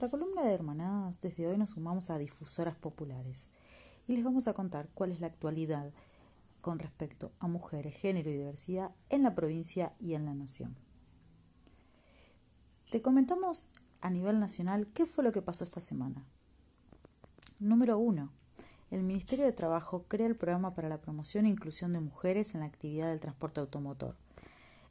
nuestra columna de hermanadas, desde hoy nos sumamos a difusoras populares y les vamos a contar cuál es la actualidad con respecto a mujeres, género y diversidad en la provincia y en la nación. Te comentamos a nivel nacional qué fue lo que pasó esta semana. Número 1. El Ministerio de Trabajo crea el programa para la promoción e inclusión de mujeres en la actividad del transporte automotor.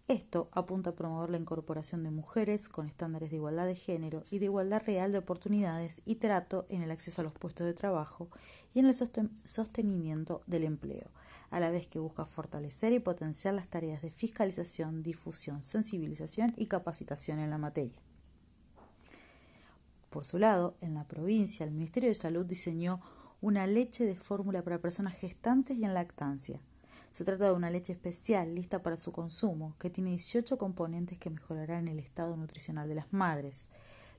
Esto apunta a promover la incorporación de mujeres con estándares de igualdad de género y de igualdad real de oportunidades y trato en el acceso a los puestos de trabajo y en el sostenimiento del empleo, a la vez que busca fortalecer y potenciar las tareas de fiscalización, difusión, sensibilización y capacitación en la materia. Por su lado, en la provincia, el Ministerio de Salud diseñó una leche de fórmula para personas gestantes y en lactancia se trata de una leche especial lista para su consumo, que tiene 18 componentes que mejorarán el estado nutricional de las madres,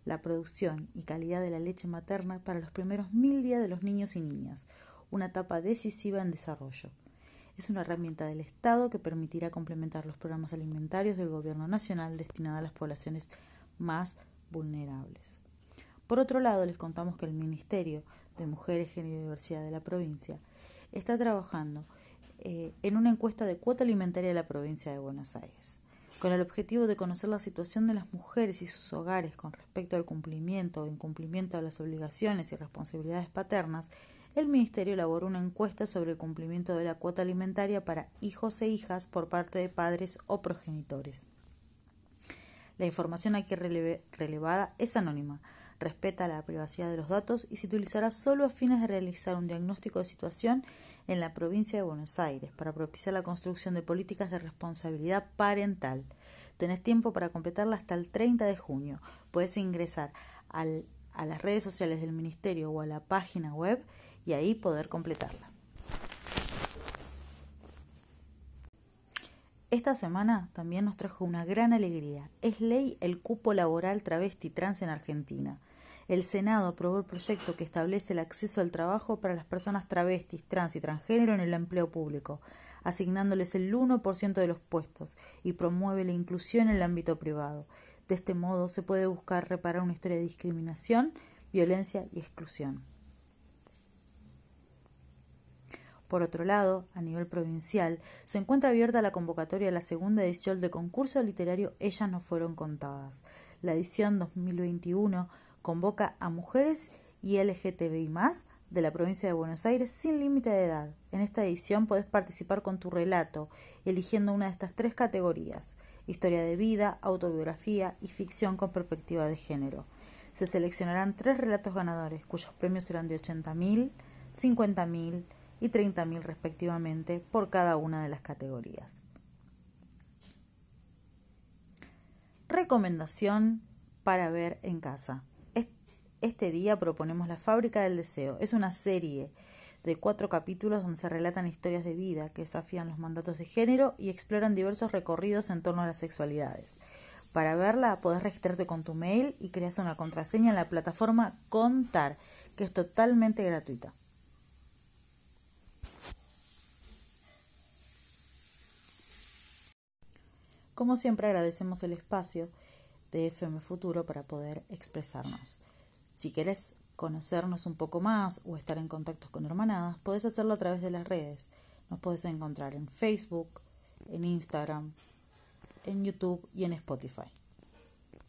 la producción y calidad de la leche materna para los primeros mil días de los niños y niñas, una etapa decisiva en desarrollo. Es una herramienta del Estado que permitirá complementar los programas alimentarios del Gobierno Nacional destinados a las poblaciones más vulnerables. Por otro lado, les contamos que el Ministerio de Mujeres, Género y Diversidad de la provincia está trabajando eh, en una encuesta de cuota alimentaria de la provincia de Buenos Aires, con el objetivo de conocer la situación de las mujeres y sus hogares con respecto al cumplimiento o incumplimiento de las obligaciones y responsabilidades paternas, el Ministerio elaboró una encuesta sobre el cumplimiento de la cuota alimentaria para hijos e hijas por parte de padres o progenitores. La información aquí relevada es anónima, respeta la privacidad de los datos y se utilizará solo a fines de realizar un diagnóstico de situación en la provincia de Buenos Aires para propiciar la construcción de políticas de responsabilidad parental. Tenés tiempo para completarla hasta el 30 de junio. Puedes ingresar a las redes sociales del Ministerio o a la página web y ahí poder completarla. Esta semana también nos trajo una gran alegría. Es ley el cupo laboral travesti trans en Argentina el Senado aprobó el proyecto que establece el acceso al trabajo para las personas travestis, trans y transgénero en el empleo público, asignándoles el 1% de los puestos y promueve la inclusión en el ámbito privado. De este modo se puede buscar reparar una historia de discriminación, violencia y exclusión. Por otro lado, a nivel provincial, se encuentra abierta la convocatoria a la segunda edición del concurso literario Ellas no fueron contadas. La edición 2021 convoca a mujeres y LGTBI de la provincia de Buenos Aires sin límite de edad. En esta edición puedes participar con tu relato, eligiendo una de estas tres categorías, historia de vida, autobiografía y ficción con perspectiva de género. Se seleccionarán tres relatos ganadores, cuyos premios serán de 80.000, 50.000 y 30.000 respectivamente por cada una de las categorías. Recomendación para ver en casa. Este día proponemos La fábrica del deseo. Es una serie de cuatro capítulos donde se relatan historias de vida que desafían los mandatos de género y exploran diversos recorridos en torno a las sexualidades. Para verla podés registrarte con tu mail y creas una contraseña en la plataforma Contar, que es totalmente gratuita. Como siempre agradecemos el espacio de FM Futuro para poder expresarnos. Si quieres conocernos un poco más o estar en contacto con Hermanadas, puedes hacerlo a través de las redes. Nos puedes encontrar en Facebook, en Instagram, en YouTube y en Spotify.